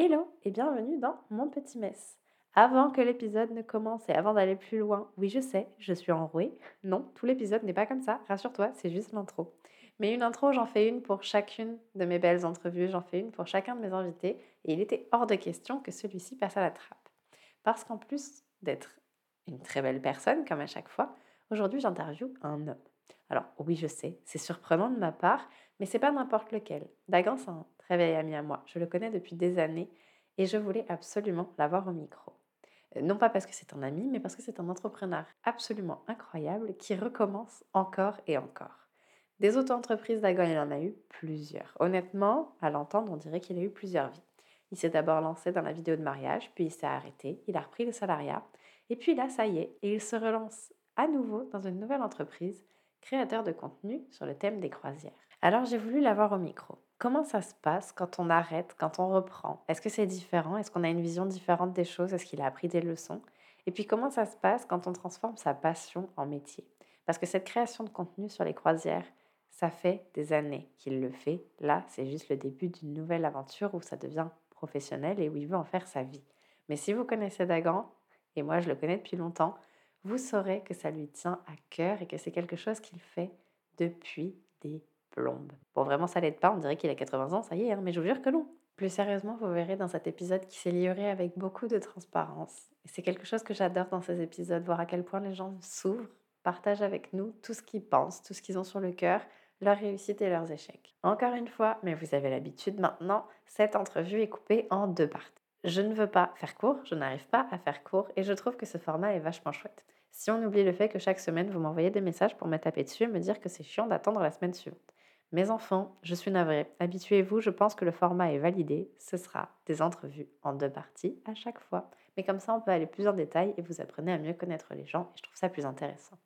Hello et bienvenue dans Mon Petit Mess. Avant que l'épisode ne commence et avant d'aller plus loin, oui je sais, je suis enrouée. Non, tout l'épisode n'est pas comme ça, rassure-toi, c'est juste l'intro. Mais une intro, j'en fais une pour chacune de mes belles entrevues, j'en fais une pour chacun de mes invités, et il était hors de question que celui-ci passe à la trappe. Parce qu'en plus d'être une très belle personne, comme à chaque fois, aujourd'hui j'interviewe un homme. Alors oui, je sais, c'est surprenant de ma part, mais c'est pas n'importe lequel. Dagan, c'est un très vieil ami à moi. Je le connais depuis des années et je voulais absolument l'avoir au micro. Euh, non pas parce que c'est un ami, mais parce que c'est un entrepreneur absolument incroyable qui recommence encore et encore. Des auto-entreprises, Dagan, il en a eu plusieurs. Honnêtement, à l'entendre, on dirait qu'il a eu plusieurs vies. Il s'est d'abord lancé dans la vidéo de mariage, puis il s'est arrêté, il a repris le salariat, et puis là, ça y est, et il se relance à nouveau dans une nouvelle entreprise créateur de contenu sur le thème des croisières. Alors j'ai voulu l'avoir au micro. Comment ça se passe quand on arrête, quand on reprend? Est-ce que c'est différent? Est-ce qu'on a une vision différente des choses? Est-ce qu'il a appris des leçons? Et puis comment ça se passe quand on transforme sa passion en métier? Parce que cette création de contenu sur les croisières, ça fait des années qu'il le fait. Là, c'est juste le début d'une nouvelle aventure où ça devient professionnel et où il veut en faire sa vie. Mais si vous connaissez Dagan, et moi je le connais depuis longtemps, vous saurez que ça lui tient à cœur et que c'est quelque chose qu'il fait depuis des plombes. Bon, vraiment, ça l'aide pas, on dirait qu'il a 80 ans, ça y est, hein, mais je vous jure que non. Plus sérieusement, vous verrez dans cet épisode qui s'est livré avec beaucoup de transparence. Et c'est quelque chose que j'adore dans ces épisodes, voir à quel point les gens s'ouvrent, partagent avec nous tout ce qu'ils pensent, tout ce qu'ils ont sur le cœur, leurs réussites et leurs échecs. Encore une fois, mais vous avez l'habitude maintenant, cette entrevue est coupée en deux parties. Je ne veux pas faire court, je n'arrive pas à faire court et je trouve que ce format est vachement chouette. Si on oublie le fait que chaque semaine vous m'envoyez des messages pour me taper dessus et me dire que c'est chiant d'attendre la semaine suivante. Mes enfants, je suis navrée. Habituez-vous, je pense que le format est validé. Ce sera des entrevues en deux parties à chaque fois. Mais comme ça, on peut aller plus en détail et vous apprenez à mieux connaître les gens et je trouve ça plus intéressant.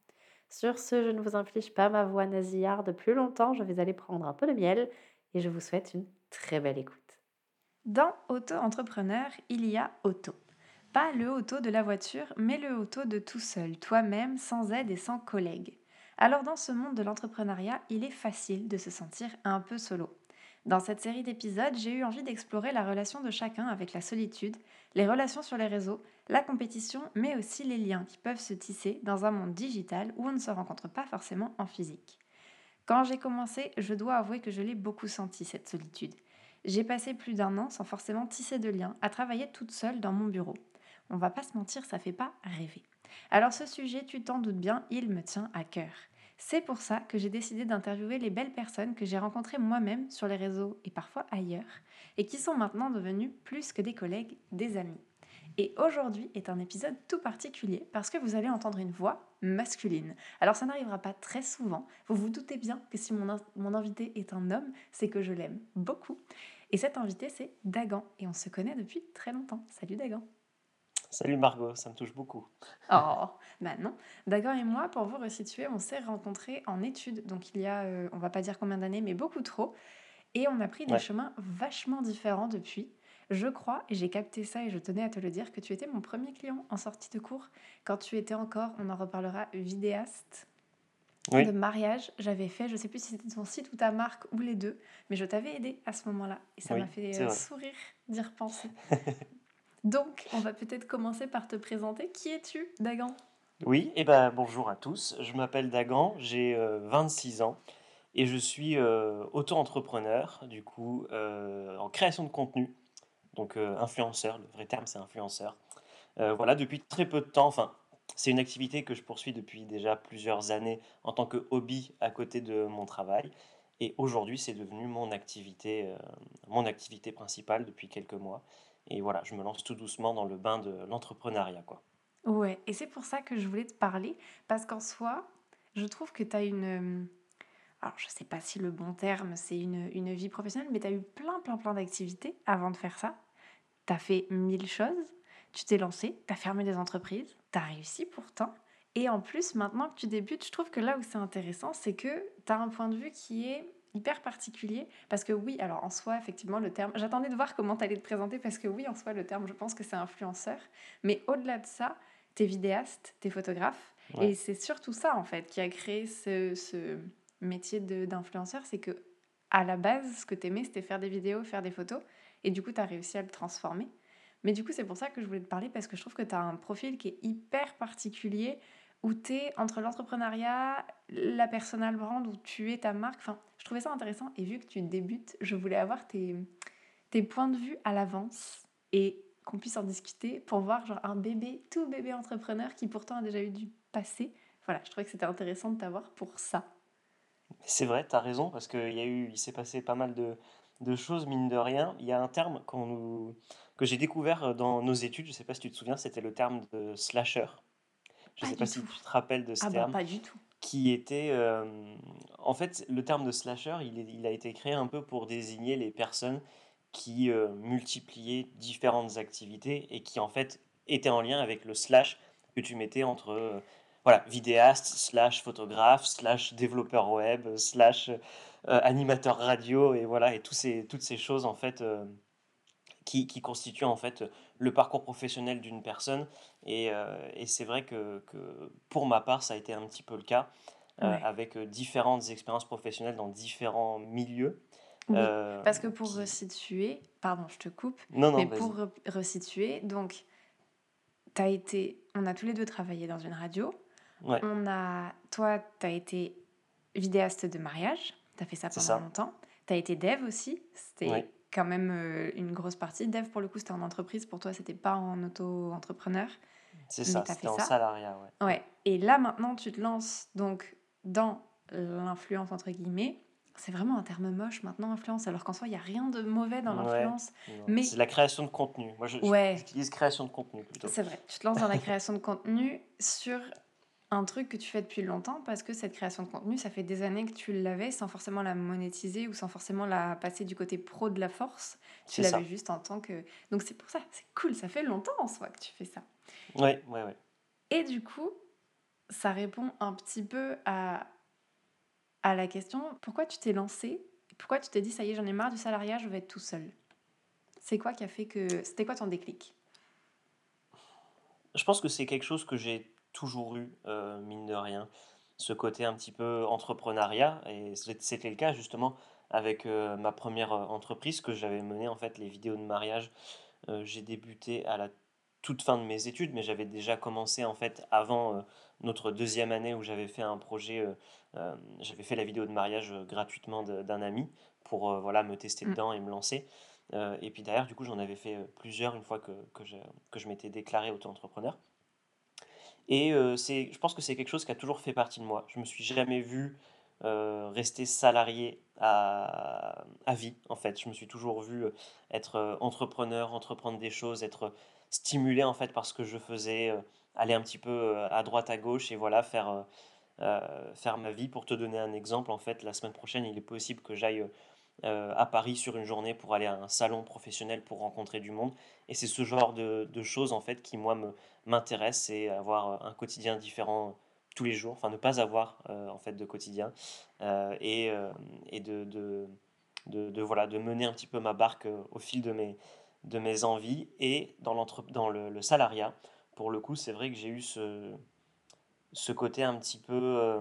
Sur ce, je ne vous inflige pas ma voix nasillarde plus longtemps. Je vais aller prendre un peu de miel et je vous souhaite une très belle écoute. Dans Auto-entrepreneur, il y a auto. Pas le auto de la voiture, mais le auto de tout seul, toi-même, sans aide et sans collègues. Alors dans ce monde de l'entrepreneuriat, il est facile de se sentir un peu solo. Dans cette série d'épisodes, j'ai eu envie d'explorer la relation de chacun avec la solitude, les relations sur les réseaux, la compétition, mais aussi les liens qui peuvent se tisser dans un monde digital où on ne se rencontre pas forcément en physique. Quand j'ai commencé, je dois avouer que je l'ai beaucoup senti, cette solitude. J'ai passé plus d'un an sans forcément tisser de liens, à travailler toute seule dans mon bureau. On va pas se mentir, ça fait pas rêver. Alors ce sujet, tu t'en doutes bien, il me tient à cœur. C'est pour ça que j'ai décidé d'interviewer les belles personnes que j'ai rencontrées moi-même sur les réseaux et parfois ailleurs, et qui sont maintenant devenues plus que des collègues, des amis. Et aujourd'hui est un épisode tout particulier parce que vous allez entendre une voix masculine. Alors ça n'arrivera pas très souvent. Vous vous doutez bien que si mon, mon invité est un homme, c'est que je l'aime beaucoup. Et cet invité, c'est Dagan. Et on se connaît depuis très longtemps. Salut Dagan. Salut Margot, ça me touche beaucoup. Oh, bah non. Dagan et moi, pour vous resituer, on s'est rencontrés en études. Donc il y a, euh, on va pas dire combien d'années, mais beaucoup trop. Et on a pris des chemins vachement différents depuis. Je crois, et j'ai capté ça et je tenais à te le dire, que tu étais mon premier client en sortie de cours quand tu étais encore, on en reparlera, vidéaste de mariage. J'avais fait, je sais plus si c'était ton site ou ta marque ou les deux, mais je t'avais aidé à ce moment-là. Et ça m'a fait euh, sourire d'y repenser. Donc, on va peut-être commencer par te présenter. Qui es-tu, Dagan? Oui, et eh ben, bonjour à tous. Je m'appelle Dagan, j'ai 26 euh, ans et je suis euh, auto-entrepreneur, du coup, en création de contenu donc euh, influenceur, le vrai terme c'est influenceur. Euh, voilà, depuis très peu de temps, enfin, c'est une activité que je poursuis depuis déjà plusieurs années en tant que hobby à côté de mon travail. Et aujourd'hui, c'est devenu mon activité, euh, mon activité principale depuis quelques mois. Et voilà, je me lance tout doucement dans le bain de l'entrepreneuriat, quoi. Ouais, et c'est pour ça que je voulais te parler, parce qu'en soi, je trouve que tu as une... Alors, je sais pas si le bon terme, c'est une, une vie professionnelle, mais tu as eu plein, plein, plein d'activités avant de faire ça tu as fait mille choses, tu t'es lancé, tu as fermé des entreprises, tu as réussi pourtant. Et en plus, maintenant que tu débutes, je trouve que là où c'est intéressant, c'est que tu as un point de vue qui est hyper particulier. Parce que oui, alors en soi, effectivement, le terme... J'attendais de voir comment tu allais te présenter, parce que oui, en soi, le terme, je pense que c'est influenceur. Mais au-delà de ça, tu es vidéaste, tu es photographe. Et c'est surtout ça, en fait, qui a créé ce, ce métier d'influenceur. C'est que à la base, ce que tu aimais, c'était faire des vidéos, faire des photos. Et du coup, tu as réussi à le transformer. Mais du coup, c'est pour ça que je voulais te parler parce que je trouve que tu as un profil qui est hyper particulier où tu es entre l'entrepreneuriat, la personal brand, où tu es ta marque. Enfin, je trouvais ça intéressant et vu que tu débutes, je voulais avoir tes, tes points de vue à l'avance et qu'on puisse en discuter pour voir genre un bébé, tout bébé entrepreneur qui pourtant a déjà eu du passé. Voilà, je trouvais que c'était intéressant de t'avoir pour ça. C'est vrai, tu as raison, parce qu'il y a eu, il s'est passé pas mal de, de choses, mine de rien. Il y a un terme qu'on nous, que j'ai découvert dans nos études, je ne sais pas si tu te souviens, c'était le terme de slasher. Je ne sais pas si tu te rappelles de ce Ah bah terme. pas du tout. qui était... euh, en fait, le terme de slasher, il, est- il a été créé un peu pour désigner les personnes qui euh, multipliaient différentes activités et qui, en fait, étaient en lien avec le slash que tu mettais entre... euh, voilà, vidéaste, slash photographe, slash développeur web, slash euh, animateur radio, et voilà, et tous ces, toutes ces choses, en fait, euh, qui, qui constituent, en fait, le parcours professionnel d'une personne. Et, euh, et c'est vrai que, que, pour ma part, ça a été un petit peu le cas, Ouais. avec différentes expériences professionnelles dans différents milieux. Oui, Parce que pour qui- resituer, pardon, je te coupe, Non, non, mais pour re- resituer, donc, t'as été, on a tous les deux travaillé dans une radio. Ouais. On a, toi, tu as été vidéaste de mariage, tu as fait ça pendant ça. longtemps. Tu as été dev aussi, c'était Ouais. quand même euh, une grosse partie. Dev, pour le coup, c'était en entreprise, pour toi, c'était pas en auto-entrepreneur. C'est ça, c'était fait en ça. salariat, ouais. Ouais. Et là, maintenant, tu te lances donc dans l'influence, entre guillemets. C'est vraiment un terme moche maintenant, influence, alors qu'en soi, il n'y a rien de mauvais dans l'influence. Mais- C'est la création de contenu. Moi, je- Ouais. j'utilise création de contenu plutôt. C'est vrai, tu te lances dans la création de contenu sur un truc que tu fais depuis longtemps parce que cette création de contenu, ça fait des années que tu l'avais sans forcément la monétiser ou sans forcément la passer du côté pro de la force. Tu l'avais juste en tant que... Donc c'est pour ça, c'est cool, ça fait longtemps en soi que tu fais ça. Ouais, ouais, ouais. Et du coup, ça répond un petit peu à, à la question, pourquoi tu t'es lancé? Pourquoi tu t'es dit, ça y est, j'en ai marre du salariat, je vais être tout seul? C'est quoi qui a fait que... C'était quoi ton déclic? Je pense que c'est quelque chose que j'ai toujours eu, euh, mine de rien, ce côté un petit peu entrepreneuriat. Et c'était le cas justement avec euh, ma première euh, entreprise que j'avais menée, en fait, les vidéos de mariage. Euh, j'ai débuté à la toute fin de mes études, mais j'avais déjà commencé en fait avant notre deuxième année où j'avais fait un projet, j'avais fait la vidéo de mariage gratuitement d'un ami pour voilà, me tester Mm. dedans et me lancer. Euh, et puis derrière, du coup, j'en avais fait plusieurs une fois que, que je, que je m'étais déclaré auto-entrepreneur. Et euh, c'est, je pense que c'est quelque chose qui a toujours fait partie de moi. Je me suis jamais vu euh, rester salarié à, à vie, en fait. Je me suis toujours vu euh, être entrepreneur, entreprendre des choses, être stimulé, en fait, par ce que je faisais, aller un petit peu à droite, à gauche, et voilà, faire, faire ma vie. Pour te donner un exemple, en fait, la semaine prochaine, il est possible que j'aille euh, à Paris sur une journée pour aller à un salon professionnel pour rencontrer du monde. Et c'est ce genre de, de choses, en fait, qui, moi, m'intéresse, c'est avoir un quotidien différent tous les jours, enfin ne pas avoir euh, en fait de quotidien euh, et, euh, et de, de, de, voilà, de mener un petit peu ma barque euh, au fil de mes, de mes envies et dans, dans le, le salariat. Pour le coup, c'est vrai que j'ai eu ce, ce côté un petit peu, euh,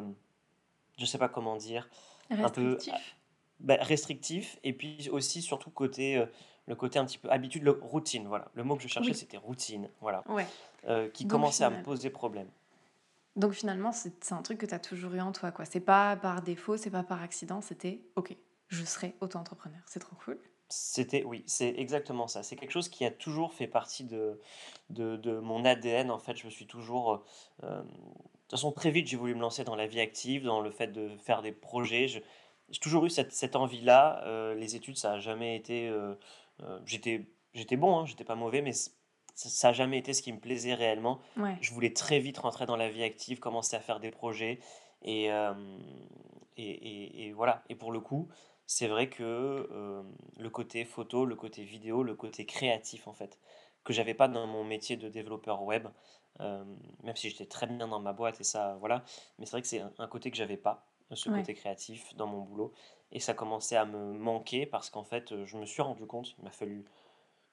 je sais pas comment dire, un peu Restrictif bah, restrictif et puis aussi surtout côté euh, le côté un petit peu habitude, le, routine, voilà. Le mot que je cherchais Oui. c'était routine, voilà, Ouais. euh, qui Donc, commençait à me poser problème. Donc finalement, c'est c'est un truc que tu as toujours eu en toi, quoi. C'est pas par défaut, c'est pas par accident, c'était OK, je serai auto-entrepreneur. C'est trop cool. C'était, oui, c'est exactement ça. C'est quelque chose qui a toujours fait partie de, de, de mon ADN. En fait, je me suis toujours. euh, de toute façon, très vite, j'ai voulu me lancer dans la vie active, dans le fait de faire des projets. J'ai toujours eu cette, cette envie-là. Euh, les études, ça n'a jamais été. euh, euh, j'étais, j'étais bon, hein, j'étais pas mauvais, mais ça n'a jamais été ce qui me plaisait réellement. Ouais. Je voulais très vite rentrer dans la vie active, commencer à faire des projets. Et, et, et- et voilà. Et pour le coup, c'est vrai que le côté photo, le côté vidéo, le côté créatif, en fait, que j'avais pas dans mon métier de développeur web, même si j'étais très bien dans ma boîte et ça, voilà. Mais c'est vrai que c'est un, un côté que j'avais pas, ce Ouais. côté créatif dans mon boulot. Et ça commençait à me manquer parce qu'en fait, euh, je me suis rendu compte, il m'a fallu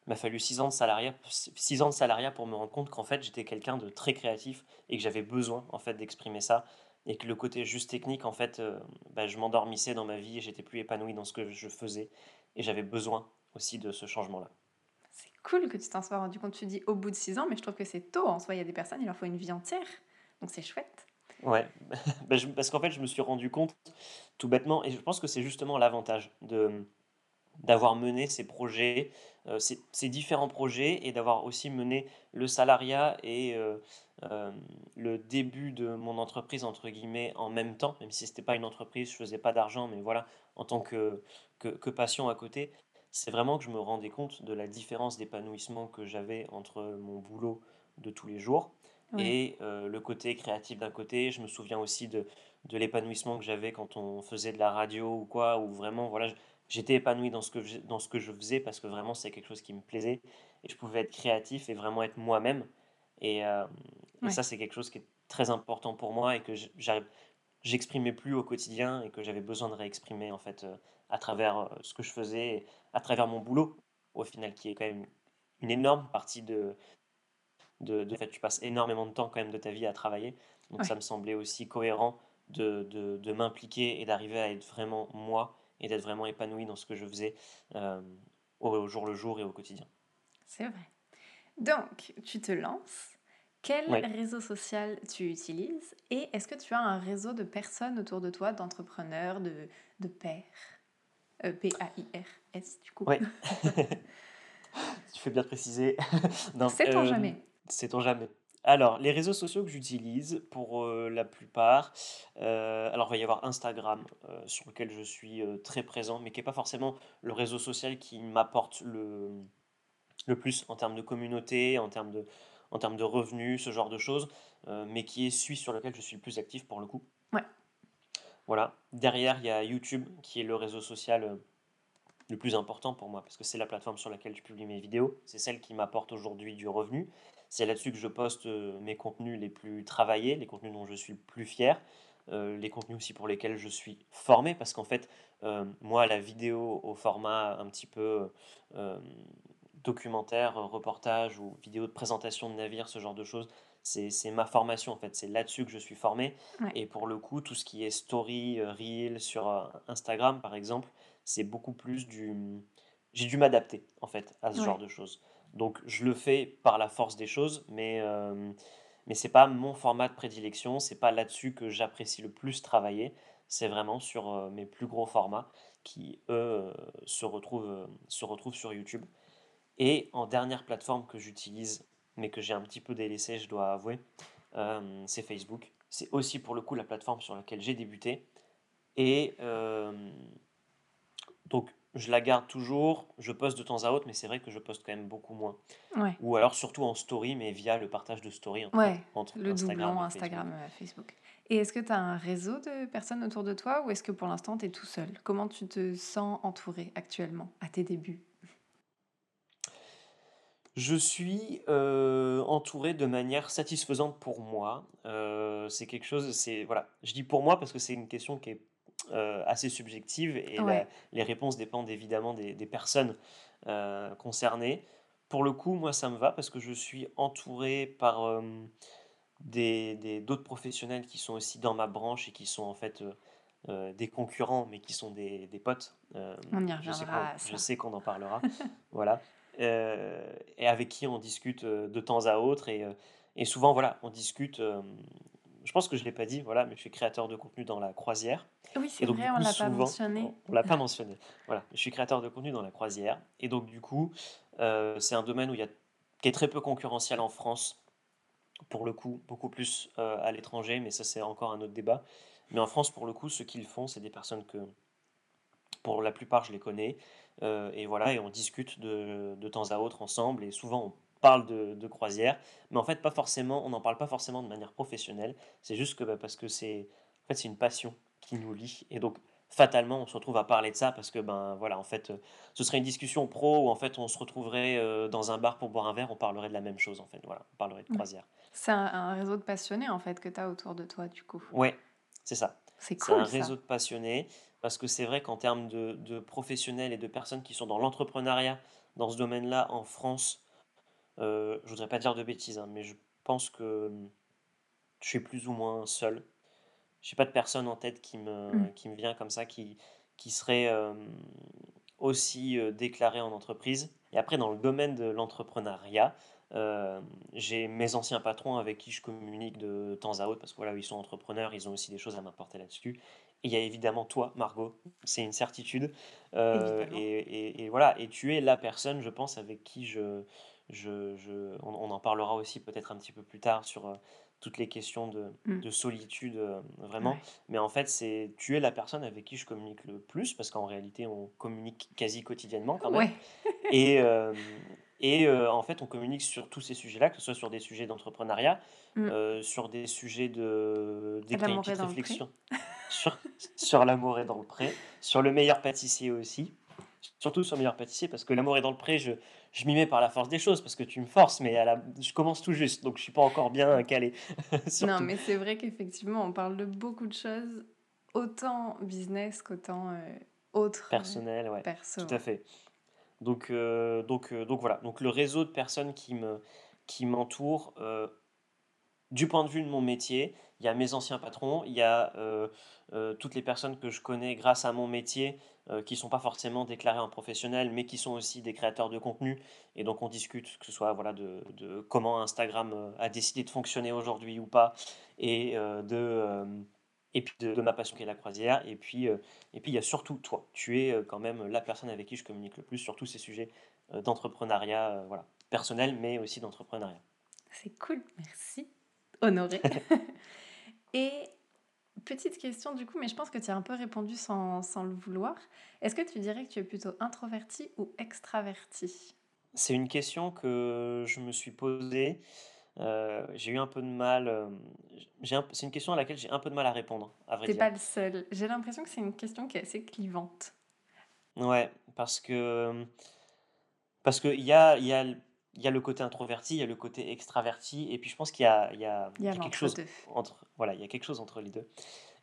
il m'a fallu six ans de salariat, six ans de salariat pour me rendre compte qu'en fait j'étais quelqu'un de très créatif et que j'avais besoin en fait d'exprimer ça et que le côté juste technique en fait euh, bah, je m'endormissais dans ma vie et j'étais plus épanoui dans ce que je faisais et j'avais besoin aussi de ce changement-là. C'est cool que tu t'en sois rendu compte. Tu dis au bout de six ans, mais je trouve que c'est tôt en soi. Il y a des personnes, il leur faut une vie entière. Donc c'est chouette. Ouais, je- parce qu'en fait, je me suis rendu compte tout bêtement, et je pense que c'est justement l'avantage de d'avoir mené ces projets, euh, ces, ces différents projets, et d'avoir aussi mené le salariat et euh, euh, le début de mon entreprise, entre guillemets, en même temps, même si c'était pas une entreprise, je faisais pas d'argent, mais voilà, en tant que, que, que passion à côté, c'est vraiment que je me rendais compte de la différence d'épanouissement que j'avais entre mon boulot de tous les jours Ouais. et euh, le côté créatif d'un côté. Je me souviens aussi de, de l'épanouissement que j'avais quand on faisait de la radio ou quoi, où vraiment, voilà, j'étais épanoui dans ce que je, dans ce que je faisais parce que vraiment c'était quelque chose qui me plaisait et je pouvais être créatif et vraiment être moi-même. Et, euh, et ça, c'est quelque chose qui est très important pour moi et que j'exprimais plus au quotidien et que j'avais besoin de réexprimer en fait euh, à travers ce que je faisais, à travers mon boulot au final, qui est quand même une énorme partie de, de, de fait, tu passes énormément de temps quand même de ta vie à travailler. Donc ça me semblait aussi cohérent de, de, de m'impliquer et d'arriver à être vraiment moi et d'être vraiment épanoui dans ce que je faisais euh, au jour le jour et au quotidien. C'est vrai. Donc, tu te lances. Quel Ouais. réseau social tu utilises et est-ce que tu as un réseau de personnes autour de toi, d'entrepreneurs, de, de pairs? Euh, P-A-I-R-S du coup. Ouais. tu fais bien de préciser. Sait-on euh, jamais? Sait-on jamais. Alors, les réseaux sociaux que j'utilise pour euh, la plupart, euh, alors il va y avoir Instagram euh, sur lequel je suis très présent, mais qui n'est pas forcément le réseau social qui m'apporte le, le plus en termes de communauté, en termes de, en termes de revenus, ce genre de choses, mais qui est celui sur lequel je suis le plus actif pour le coup. Ouais. Voilà. Derrière, il y a YouTube, qui est le réseau social le plus important pour moi, parce que c'est la plateforme sur laquelle je publie mes vidéos, c'est celle qui m'apporte aujourd'hui du revenu, c'est là-dessus que je poste euh, mes contenus les plus travaillés, les contenus dont je suis le plus fier, euh, les contenus aussi pour lesquels je suis formé, parce qu'en fait, euh, moi, la vidéo au format un petit peu documentaire, reportage ou vidéo de présentation de navire, ce genre de choses, c'est ma formation en fait, c'est là-dessus que je suis formé. Ouais. Et pour le coup, tout ce qui est story, reel sur Instagram par exemple, c'est beaucoup plus du... J'ai dû m'adapter en fait à ce Ouais. genre de choses. Donc je le fais par la force des choses, mais, euh, mais c'est pas mon format de prédilection, c'est pas là-dessus que j'apprécie le plus travailler, c'est vraiment sur euh, mes plus gros formats qui, eux, euh, se retrouvent, se retrouvent sur YouTube. Et en dernière plateforme que j'utilise, mais que j'ai un petit peu délaissé, je dois avouer, c'est Facebook. C'est aussi pour le coup la plateforme sur laquelle j'ai débuté. Et donc je la garde toujours, je poste de temps à autre, mais c'est vrai que je poste quand même beaucoup moins. Ouais. Ou alors surtout en story, mais via le partage de story en fait, Ouais, entre le Instagram doublon et Instagram, euh, Facebook. Et est-ce que tu as un réseau de personnes autour de toi ou est-ce que pour l'instant tu es tout seul? Comment tu te sens entouré actuellement à tes débuts? Je suis euh, entouré de manière satisfaisante pour moi. Euh, c'est quelque chose, c'est voilà, je dis pour moi parce que c'est une question qui est euh, assez subjective et la- les réponses dépendent évidemment des, des personnes euh, concernées. Pour le coup, moi, ça me va parce que je suis entouré par euh, des, des- d'autres professionnels qui sont aussi dans ma branche et qui sont en fait euh, des concurrents, mais qui sont des, des potes. On y je sais reviendra qu'on, à je sais qu'on en parlera. voilà. Et avec qui on discute de temps à autre. Et, et souvent, voilà, on discute. Je pense que je ne l'ai pas dit, voilà, mais je suis créateur de contenu dans la croisière. Oui, c'est vrai, on coup, l'a pas mentionné. on l'a pas mentionné. Voilà, je suis créateur de contenu dans la croisière. Et donc, du coup, euh, c'est un domaine où il y a, qui est très peu concurrentiel en France, pour le coup, beaucoup plus euh, à l'étranger, mais ça, c'est encore un autre débat. Mais en France, pour le coup, ceux qui le font, c'est des personnes que, pour la plupart, je les connais. Euh, et voilà, et on discute de, de temps à autre ensemble. Et souvent, on parle de, de croisière. Mais en fait, pas forcément, on n'en parle pas forcément de manière professionnelle. C'est juste que bah, parce que c'est en fait, c'est une passion qui nous lie. Et donc, fatalement, on se retrouve à parler de ça parce que, ben voilà, en fait, euh, ce serait une discussion pro où en fait, on se retrouverait euh, dans un bar pour boire un verre, on parlerait de la même chose, en fait. Voilà, on parlerait de croisière. C'est un, un réseau de passionnés en fait que tu as autour de toi du coup. Ouais, c'est ça. C'est C'est un cool ça. réseau de passionnés parce que c'est vrai qu'en termes de, de professionnels et de personnes qui sont dans l'entrepreneuriat dans ce domaine-là en France, euh, je voudrais pas dire de bêtises, hein, mais je pense que hum, je suis plus ou moins seul. Je n'ai pas de personne en tête qui me, Mm. qui me vient comme ça, qui, qui serait euh, aussi déclaré en entreprise. Et après, dans le domaine de l'entrepreneuriat, j'ai mes anciens patrons avec qui je communique de temps à autre parce que voilà, ils sont entrepreneurs, ils ont aussi des choses à m'apporter là-dessus. Et il y a évidemment toi, Margot, c'est une certitude. et, et, voilà, et tu es la personne, je pense, avec qui je, je, je on, en parlera aussi peut-être un petit peu plus tard sur toutes les questions de, mmh. de solitude, euh, vraiment. Mais en fait, c'est tu es la personne avec qui je communique le plus, parce qu'en réalité, on communique quasi quotidiennement quand même. et euh, et euh, en fait, on communique sur tous ces sujets-là, que ce soit sur des sujets d'entrepreneuriat, mmh. sur des sujets de réflexion, sur, sur l'amour est dans le pré, sur le meilleur pâtissier aussi surtout sur meilleur pâtissier, parce que l'amour est dans le pré, je, je m'y mets par la force des choses, parce que tu me forces, mais à la, je commence tout juste, donc je suis pas encore bien calé. non, mais c'est vrai qu'effectivement, on parle de beaucoup de choses, autant business qu'autant euh, autre. Euh, Personnel, ouais. Perso. Tout à fait. Donc, euh, donc, donc voilà, donc le réseau de personnes qui me qui m'entourent, du point de vue de mon métier, il y a mes anciens patrons, il y a toutes les personnes que je connais grâce à mon métier euh, qui ne sont pas forcément déclarés en professionnel, mais qui sont aussi des créateurs de contenu. Et donc on discute, que ce soit voilà, de, de comment Instagram euh, a décidé de fonctionner aujourd'hui ou pas, et, euh, de, et puis de, ma passion qui est la croisière. Et puis, et puis il y a surtout toi. Tu es quand même la personne avec qui je communique le plus sur tous ces sujets d'entrepreneuriat voilà, personnel, mais aussi d'entrepreneuriat. C'est cool, merci. Honoré. et Petite question du coup, mais je pense que tu as un peu répondu sans, sans le vouloir. Est-ce que tu dirais que tu es plutôt introverti ou extraverti? C'est une question que je me suis posée. Euh, j'ai eu un peu de mal. Euh, c'est une question à laquelle j'ai un peu de mal à répondre, à vrai pas le seul. J'ai l'impression que c'est une question qui est assez clivante. Ouais, parce que parce qu'il y a, y, a, y a le côté introverti, il y a le côté extraverti, et puis je pense qu'il y a, y a, y a quelque chose entre voilà, il y a quelque chose entre les deux.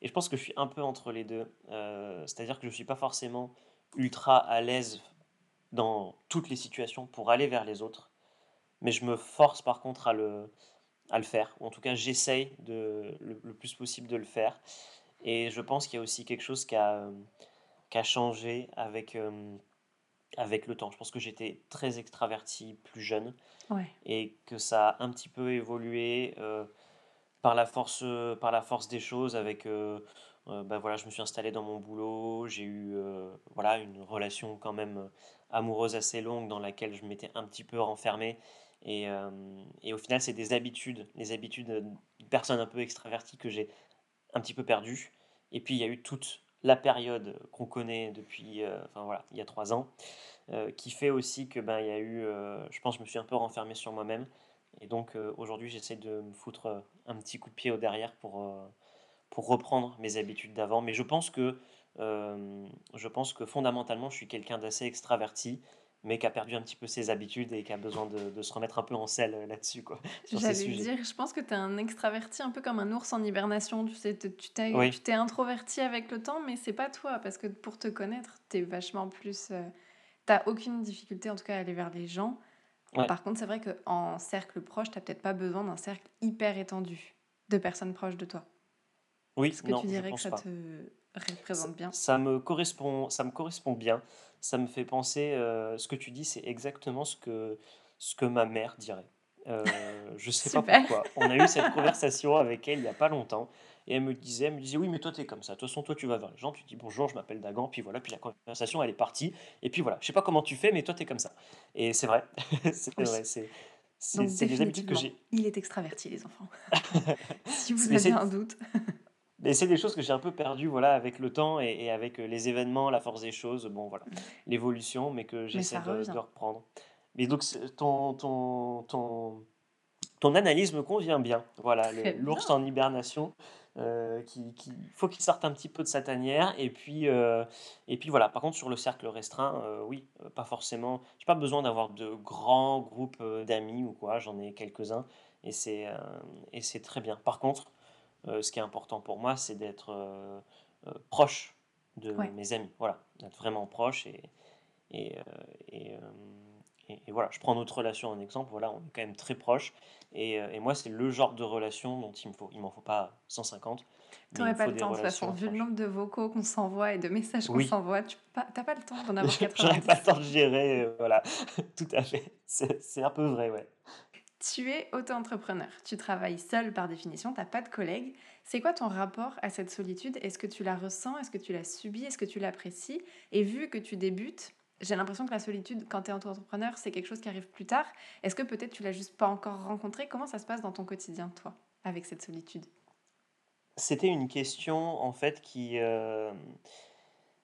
Et je pense que je suis un peu entre les deux. Euh, c'est-à-dire que je ne suis pas forcément ultra à l'aise dans toutes les situations pour aller vers les autres. Mais je me force par contre à le, à le faire. Ou en tout cas, j'essaye de, le, plus possible de le faire. Et je pense qu'il y a aussi quelque chose qui a, qui a changé avec, euh, avec le temps. Je pense que j'étais très extraverti plus jeune. Et que ça a un petit peu évolué. Euh, par la force, euh, par la force des choses, avec, euh, euh, bah voilà, je me suis installé dans mon boulot, j'ai eu voilà, une relation quand même amoureuse assez longue dans laquelle je m'étais un petit peu renfermé. Et, et au final, c'est des habitudes, les habitudes de personne un peu extravertie que j'ai un petit peu perdues. Et puis, il y a eu toute la période qu'on connaît depuis, enfin voilà, il y a trois ans, qui fait aussi que ben, il y a eu, je pense, je me suis un peu renfermé sur moi-même. Et donc euh, aujourd'hui, j'essaie de me foutre euh, un petit coup de pied au derrière pour, euh, pour reprendre mes habitudes d'avant. Mais je pense que, je pense que fondamentalement, je suis quelqu'un d'assez extraverti, mais qui a perdu un petit peu ses habitudes et qui a besoin de, de se remettre un peu en selle là-dessus. J'allais dire, je pense que tu es un extraverti un peu comme un ours en hibernation. Tu sais, tu t'es introverti avec le temps, mais c'est pas toi, parce que pour te connaître, tu es vachement plus... tu T'as aucune difficulté en tout cas à aller vers les gens. Par contre, c'est vrai qu'en cercle proche, tu n'as peut-être pas besoin d'un cercle hyper étendu de personnes proches de toi. Oui, Est-ce que tu dirais que ça te représente bien? ça, me correspond, ça me correspond bien. Ça me fait penser, euh, ce que tu dis, c'est exactement ce que, ce que ma mère dirait. Euh, je sais pas pourquoi. On a eu cette conversation avec elle il n'y a pas longtemps. Et elle me disait, elle me disait, oui, mais toi, tu es comme ça. De toute façon, toi, tu vas vers les gens, tu dis bonjour, je m'appelle Dagan, puis voilà, puis la conversation, elle est partie. Et puis voilà, je sais pas comment tu fais, mais toi, tu es comme ça. Et c'est vrai. c'est vrai. C'est, c'est, des habitudes que j'ai. Il est extraverti, les enfants. si vous avez un doute. Mais c'est des choses que j'ai un peu perdues voilà, avec le temps et, avec euh, les événements, la force des choses, bon voilà, l'évolution, mais que j'essaie de, de, reprendre. Mais donc, ton, ton, ton, ton analyse me convient bien. Voilà, l'ours en hibernation. Euh, qui, qui, faut qu'il sorte un petit peu de sa tanière et puis euh, et puis voilà par contre sur le cercle restreint euh, oui pas forcément j'ai pas besoin d'avoir de grands groupes d'amis ou quoi j'en ai quelques uns et c'est et c'est très bien par contre ce qui est important pour moi c'est d'être proche de mes amis voilà d'être vraiment proche et et, et, et, voilà, je prends notre relation en exemple, voilà, on est quand même très proches. Et, et moi, c'est le genre de relation dont il me faut. Il m'en faut pas 150. Tu n'aurais pas le temps, de toute façon, vu le nombre de vocaux qu'on s'envoie et de messages qu'on s'envoie, tu n'as pas, le temps d'en avoir 90. J'aurais pas le temps de gérer, voilà, tout à fait. C'est un peu vrai, ouais. Tu es auto-entrepreneur, tu travailles seul par définition, tu n'as pas de collègues. C'est quoi ton rapport à cette solitude? Est-ce que tu la ressens? Est-ce que tu la subis? Est-ce que tu l'apprécies? Et vu que tu débutes, j'ai l'impression que la solitude, quand tu es auto-entrepreneur, c'est quelque chose qui arrive plus tard. Est-ce que peut-être tu l'as juste pas encore rencontré? Comment ça se passe dans ton quotidien, toi, avec cette solitude? C'était une question, en fait, qui, euh,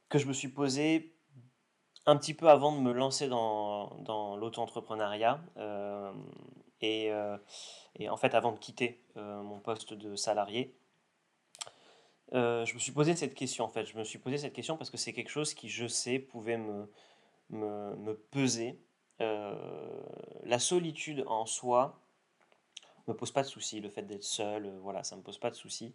que je me suis posée un petit peu avant de me lancer dans, dans l'auto-entrepreneuriat. Euh, et, euh, et, en fait, avant de quitter mon poste de salarié, je me suis posé cette question en fait. Je me suis posé cette question parce que c'est quelque chose qui, je sais, pouvait me, me, peser. Euh, la solitude en soi me pose pas de soucis. Le fait d'être seul, euh, voilà, ça me pose pas de soucis.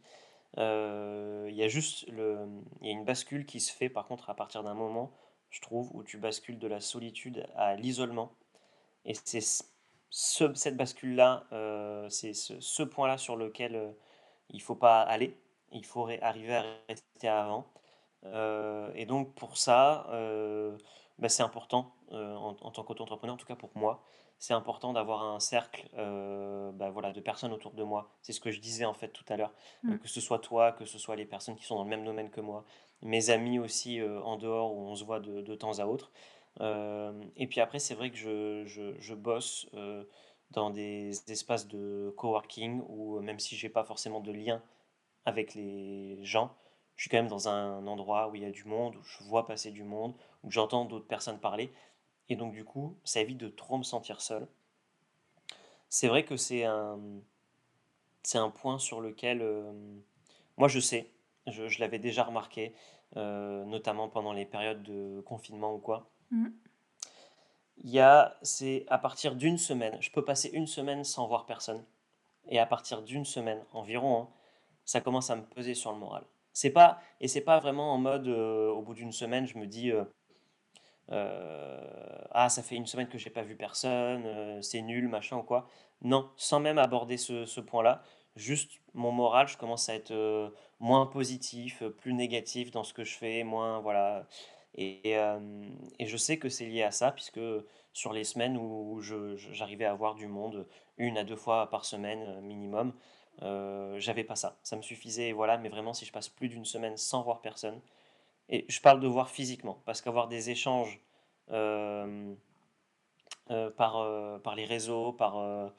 Euh, il y a juste le, y a une bascule qui se fait par contre à partir d'un moment, je trouve, où tu bascules de la solitude à l'isolement. Et c'est ce, cette bascule-là, c'est ce, ce point-là sur lequel il faut pas aller. Il faut arriver à rester avant. et donc pour ça, bah, c'est important euh, en, tant qu'auto-entrepreneur, en tout cas pour moi, c'est important d'avoir un cercle euh, bah, voilà, de personnes autour de moi. C'est ce que je disais en fait tout à l'heure, euh, mm. que ce soit toi, que ce soit les personnes qui sont dans le même domaine que moi, mes amis aussi en dehors où on se voit de, de temps à autre. Et puis après, c'est vrai que je, je, bosse dans des espaces de coworking où même si j'ai pas forcément de lien avec les gens, je suis quand même dans un endroit où il y a du monde, où je vois passer du monde, où j'entends d'autres personnes parler. Et donc, du coup, ça évite de trop me sentir seul. C'est vrai que c'est un, c'est un point sur lequel, euh, moi, je sais, je, l'avais déjà remarqué, euh, notamment pendant les périodes de confinement ou quoi. Mmh. Il y a, c'est à partir d'une semaine, je peux passer une semaine sans voir personne. Et à partir d'une semaine environ, hein, ça commence à me peser sur le moral. C'est pas, et c'est pas vraiment en mode, euh, au bout d'une semaine, je me dis, euh, ah ça fait une semaine que j'ai pas vu personne, euh, c'est nul, machin ou quoi. Non, sans même aborder ce, ce point-là, juste mon moral, je commence à être euh, moins positif, plus négatif dans ce que je fais, moins voilà. Et, et je sais que c'est lié à ça, puisque sur les semaines où j'arrivais à voir du monde une à deux fois par semaine minimum, j'avais pas ça. Ça me suffisait, voilà, mais vraiment, si je passe plus d'une semaine sans voir personne, et je parle de voir physiquement, parce qu'avoir des échanges euh, euh, par, euh, par les réseaux, par,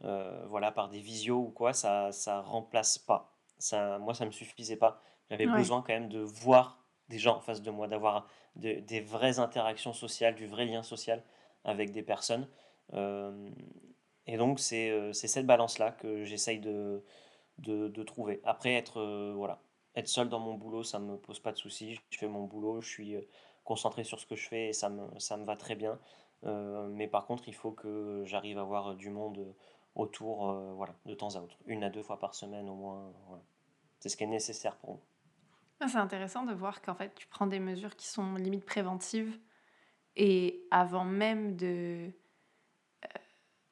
voilà, par des visios ou quoi, ça ne remplace pas. Ça, moi, ça ne me suffisait pas. J'avais besoin quand même de voir des gens en face de moi, d'avoir des vraies interactions sociales, du vrai lien social avec des personnes. et donc, c'est cette balance-là que j'essaye de, de, trouver. Après, être, voilà, être seul dans mon boulot, ça me pose pas de soucis. Je fais mon boulot, je suis euh, concentré sur ce que je fais et ça me, ça me va très bien. Euh, mais par contre, il faut que j'arrive à voir du monde autour, euh, voilà, de temps à autre, une à deux fois par semaine au moins. C'est ce qui est nécessaire pour moi. Ah, c'est intéressant de voir qu'en fait, tu prends des mesures qui sont limite préventives et avant même de,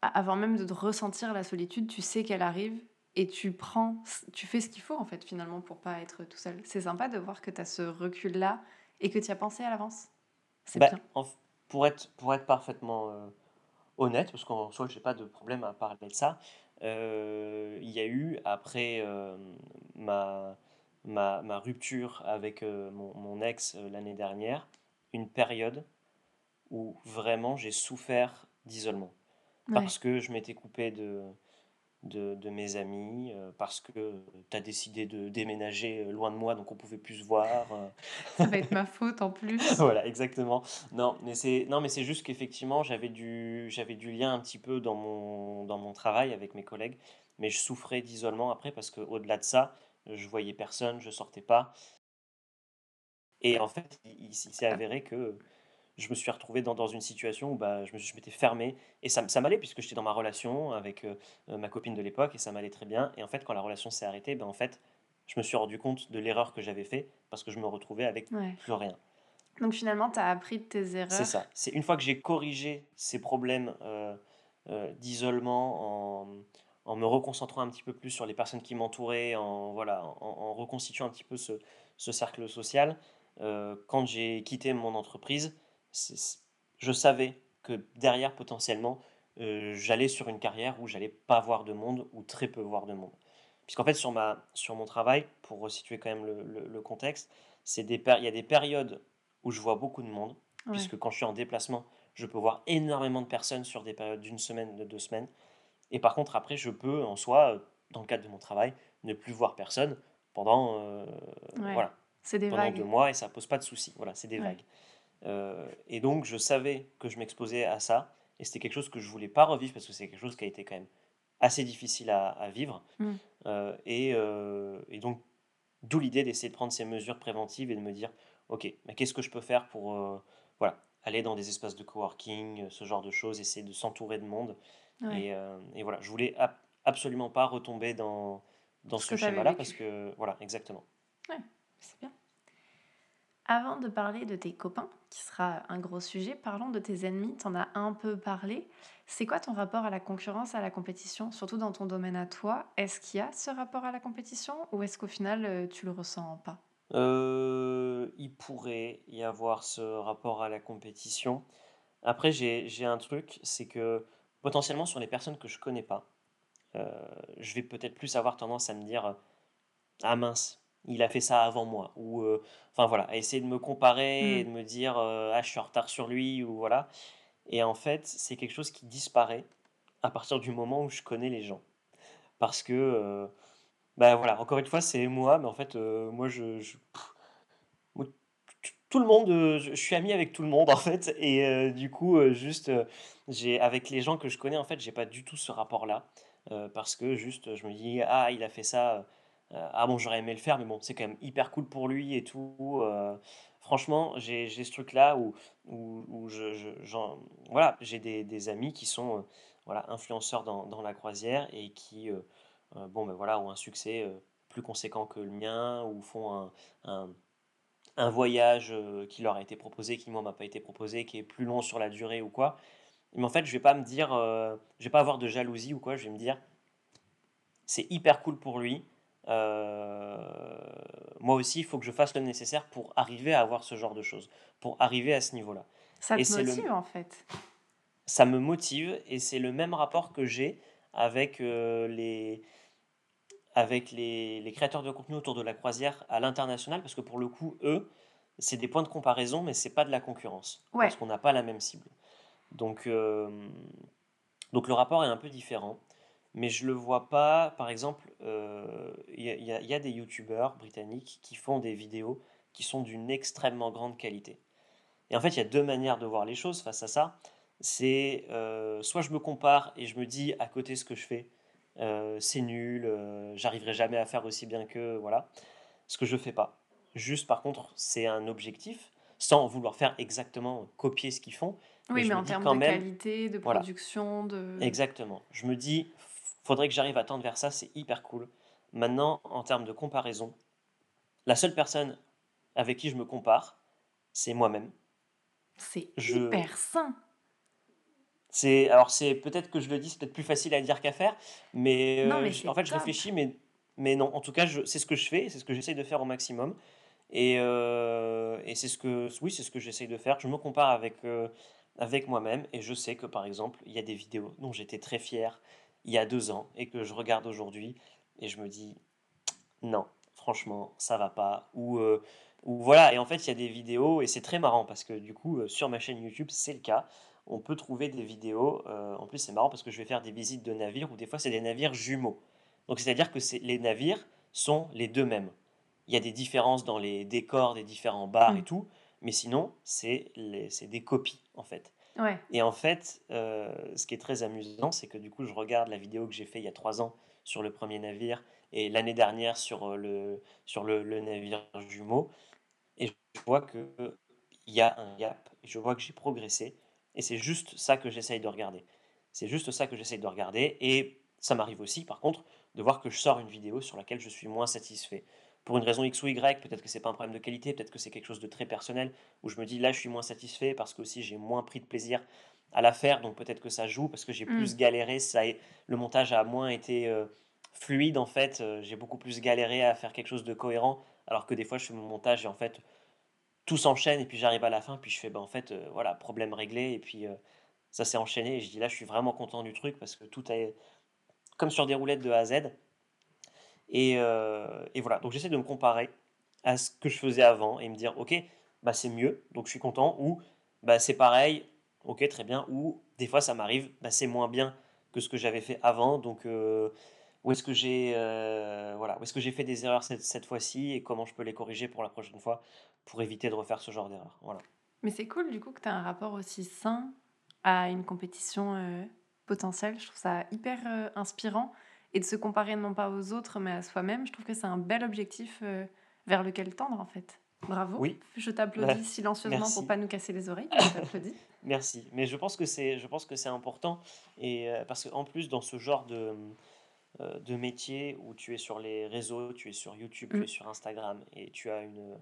avant même de ressentir la solitude, tu sais qu'elle arrive et tu prends, tu fais ce qu'il faut en fait finalement pour pas être tout seul. C'est sympa de voir que tu as ce recul là et que tu as pensé à l'avance. C'est bah, bien. pour, être, pour être parfaitement euh, honnête, parce qu'en soi j'ai pas de problème à parler de ça, euh, il y a eu après euh, ma, ma, ma, rupture avec mon, mon, ex l'année dernière, une période où vraiment j'ai souffert d'isolement. Parce que je m'étais coupé de, de, mes amis euh, parce que tu as décidé de déménager euh, loin de moi, donc on pouvait plus se voir. Euh. Ça va être ma faute en plus. voilà, exactement. Non, mais c'est non, mais c'est juste qu'effectivement j'avais du j'avais du lien un petit peu dans mon dans mon travail avec mes collègues, mais je souffrais d'isolement après parce que au-delà de ça, je voyais personne, je sortais pas. Et en fait, il s'est avéré que je me suis retrouvé dans, dans une situation où bah, je, m'étais fermé. Et ça, ça m'allait, puisque j'étais dans ma relation avec euh, euh, ma copine de l'époque, et ça m'allait très bien. Et en fait, quand la relation s'est arrêtée, ben, en fait, je me suis rendu compte de l'erreur que j'avais fait, parce que je me retrouvais avec plus rien. Donc finalement, tu as appris de tes C'est erreurs. ça. C'est une fois que j'ai corrigé ces problèmes euh, euh, d'isolement en, en me reconcentrant un petit peu plus sur les personnes qui m'entouraient, en, voilà, en, en reconstituant un petit peu ce, ce cercle social, euh, quand j'ai quitté mon entreprise, je savais que derrière, potentiellement, euh, j'allais sur une carrière où j'allais pas voir de monde ou très peu voir de monde. Puisqu'en fait, sur, ma, sur mon travail, pour resituer quand même le, le- le contexte, c'est des péri- il y a des périodes où je vois beaucoup de monde, Ouais. puisque quand je suis en déplacement, je peux voir énormément de personnes sur des périodes d'une semaine, de deux semaines. Et par contre, après, je peux, en soi, dans le cadre de mon travail, ne plus voir personne pendant, euh, Ouais. voilà, des pendant vagues. deux mois et ça pose pas de soucis. Voilà, c'est des Ouais. vagues. Euh, et donc, je savais que je m'exposais à ça et c'était quelque chose que je voulais pas revivre parce que c'est quelque chose qui a été quand même assez difficile à, à vivre. Mm. Euh, et, euh, et donc, d'où l'idée d'essayer de prendre ces mesures préventives et de me dire, ok, mais qu'est-ce que je peux faire pour, voilà, aller dans des espaces de coworking, ce genre de choses, essayer de s'entourer de monde. Ouais. Et, euh, et voilà, je voulais ab- absolument pas retomber dans, dans Ce schéma-là parce que, voilà, exactement. C'est bien. Avant de parler de tes copains, qui sera un gros sujet, parlons de tes ennemis. Tu en as un peu parlé. C'est quoi ton rapport à la concurrence, à la compétition, surtout dans ton domaine à toi? Est-ce qu'il y a ce rapport à la compétition ou est-ce qu'au final euh, tu le ressens pas? Euh, il pourrait y avoir ce rapport à la compétition. Après, j'ai, j'ai un truc, c'est que potentiellement sur les personnes que je connais pas, euh, je vais peut-être plus avoir tendance à me dire Ah mince, il a fait ça avant moi. Ou, euh, enfin voilà, à essayer de me comparer et Mm. de me dire euh, Ah, je suis en retard sur lui, ou voilà. Et en fait, c'est quelque chose qui disparaît à partir du moment où je connais les gens. Parce que, euh, bah voilà, encore une fois, c'est moi, mais en fait, euh, moi, je, je- pff, moi, t- tout le monde, euh, je, je suis ami avec tout le monde, en fait, et euh, du coup, euh, juste, euh, j'ai, avec les gens que je connais, en fait, j'ai pas du tout ce rapport-là, euh, parce que juste, je me dis, ah, il a fait ça, euh, ah bon, j'aurais aimé le faire, mais bon, c'est quand même hyper cool pour lui et tout. euh, franchement, j'ai, ce truc-là où, où, où je, je- voilà, j'ai des, des amis qui sont, voilà, influenceurs dans, dans la croisière et qui, bon, ben voilà, ont un succès plus conséquent que le mien, ou font un, un, un voyage qui leur a été proposé, qui moi m'a pas été proposé, qui est plus long sur la durée ou quoi. Mais en fait, je vais pas me dire, euh, je vais pas avoir de jalousie ou quoi, je vais me dire, c'est hyper cool pour lui. euh, moi aussi, il faut que je fasse le nécessaire pour arriver à avoir ce genre de choses, pour arriver à ce niveau-là. Ça Et te le- motive en fait Ça me motive et c'est le même rapport que j'ai avec euh, les, avec les, les créateurs de contenu autour de la croisière à l'international, parce que pour le coup, eux, c'est des points de comparaison, mais c'est pas de la concurrence, Ouais. parce qu'on n'a pas la même cible. Donc, euh, donc le rapport est un peu différent, mais je le vois pas, par exemple, euh, il y, a- il y a- des youtubeurs britanniques qui font des vidéos qui sont d'une extrêmement grande qualité. Et en fait, il y a deux manières de voir les choses face à ça. C'est euh, soit je me compare et je me dis à côté ce que je fais, euh, c'est nul, euh, j'arriverai jamais à faire aussi bien que voilà. Ce que je fais pas. Juste par contre, c'est un objectif, sans vouloir faire exactement copier ce qu'ils font. Oui, mais en termes de même- qualité, de Voilà. production, de... Exactement. Je me dis, faudrait que j'arrive à tendre vers ça, c'est hyper cool. Maintenant, en termes de comparaison, la seule personne avec qui je me compare, c'est moi-même. C'est Je- hyper sain. C'est alors c'est peut-être que je le dis, c'est peut-être plus facile à dire qu'à faire, mais, Non, euh, mais je- c'est en fait je réfléchis, mais mais non. En tout cas, je- c'est ce que je fais, c'est ce que j'essaye de faire au maximum, et, euh, et c'est ce que oui, c'est ce que j'essaye de faire. Je me compare avec euh, avec moi-même, et je sais que par exemple, il y a des vidéos dont j'étais très fier il y a deux ans et que je regarde aujourd'hui, et je me dis non, franchement, ça va pas. Ou, euh, ou voilà, et en fait, il y a des vidéos, et c'est très marrant parce que du coup, euh, sur ma chaîne YouTube, c'est le cas. On peut trouver des vidéos. euh, en plus, c'est marrant parce que je vais faire des visites de navires où des fois, c'est des navires jumeaux. Donc, c'est-à-dire que les navires sont les deux mêmes. Il y a des différences dans les décors des différents bars et Mm. tout, mais sinon, c'est des copies en fait. Ouais. Et en fait, euh, ce qui est très amusant, c'est que du coup, je regarde la vidéo que j'ai fait il y a trois ans sur le premier navire et l'année dernière sur euh, le, sur le, le navire jumeau. Et je vois qu'il y a un gap, je vois que j'ai progressé. Et c'est juste ça que j'essaye de regarder. C'est juste ça que j'essaye de regarder. Et ça m'arrive aussi, par contre, de voir que je sors une vidéo sur laquelle je suis moins satisfait. Pour une raison X ou Y, peut-être que c'est pas un problème de qualité, peut-être que c'est quelque chose de très personnel, où je me dis là je suis moins satisfait parce que aussi j'ai moins pris de plaisir à la faire, donc peut-être que ça joue parce que j'ai Mm. plus galéré, ça est- le montage a moins été euh, fluide en fait, euh, j'ai beaucoup plus galéré à faire quelque chose de cohérent, alors que des fois je fais mon montage et en fait tout s'enchaîne et puis j'arrive à la fin, puis je fais bah en fait euh, voilà, problème réglé et puis ça s'est enchaîné et je dis là je suis vraiment content du truc parce que tout est comme sur des roulettes de A à Z. Et, euh, et voilà, donc j'essaie de me comparer à ce que je faisais avant et me dire, ok, bah c'est mieux, donc je suis content, ou bah c'est pareil, ok, très bien, ou des fois ça m'arrive, bah c'est moins bien que ce que j'avais fait avant, donc euh, où est-ce que j'ai euh, voilà, est-ce que j'ai fait des erreurs cette, cette fois-ci et comment je peux les corriger pour la prochaine fois pour éviter de refaire ce genre d'erreur? Voilà. Mais c'est cool du coup que tu as un rapport aussi sain à une compétition potentielle. Je trouve ça hyper inspirant. Et de se comparer non pas aux autres mais à soi-même, je trouve que c'est un bel objectif euh, vers lequel tendre en fait. Bravo. Oui. Je t'applaudis Bah, silencieusement merci. pour pas nous casser les oreilles. Je. Merci, mais je pense que c'est, je pense que c'est important et euh, parce qu'en plus dans ce genre de, euh, de métier où tu es sur les réseaux, tu es sur YouTube, tu Mm. es sur Instagram et tu as une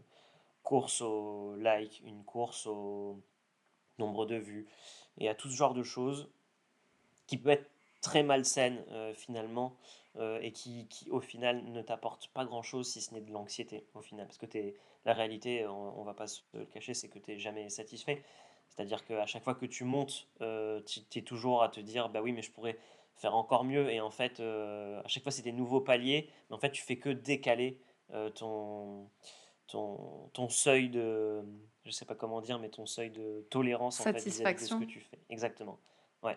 course au like, une course au nombre de vues et à tout ce genre de choses qui peut être très malsaine euh, finalement euh, et qui, qui au final ne t'apporte pas grand chose si ce n'est de l'anxiété au final. Parce que la réalité on, on va pas se le cacher c'est que tu n'es jamais satisfait. C'est-à-dire qu'à chaque fois que tu montes euh, tu es toujours à te dire bah oui mais je pourrais faire encore mieux. Et en fait à chaque fois c'est des nouveaux paliers mais en fait tu fais que décaler ton, ton, ton seuil de je sais pas comment dire mais ton seuil de tolérance en fait vis-à-vis de ce que tu fais. Exactement. Ouais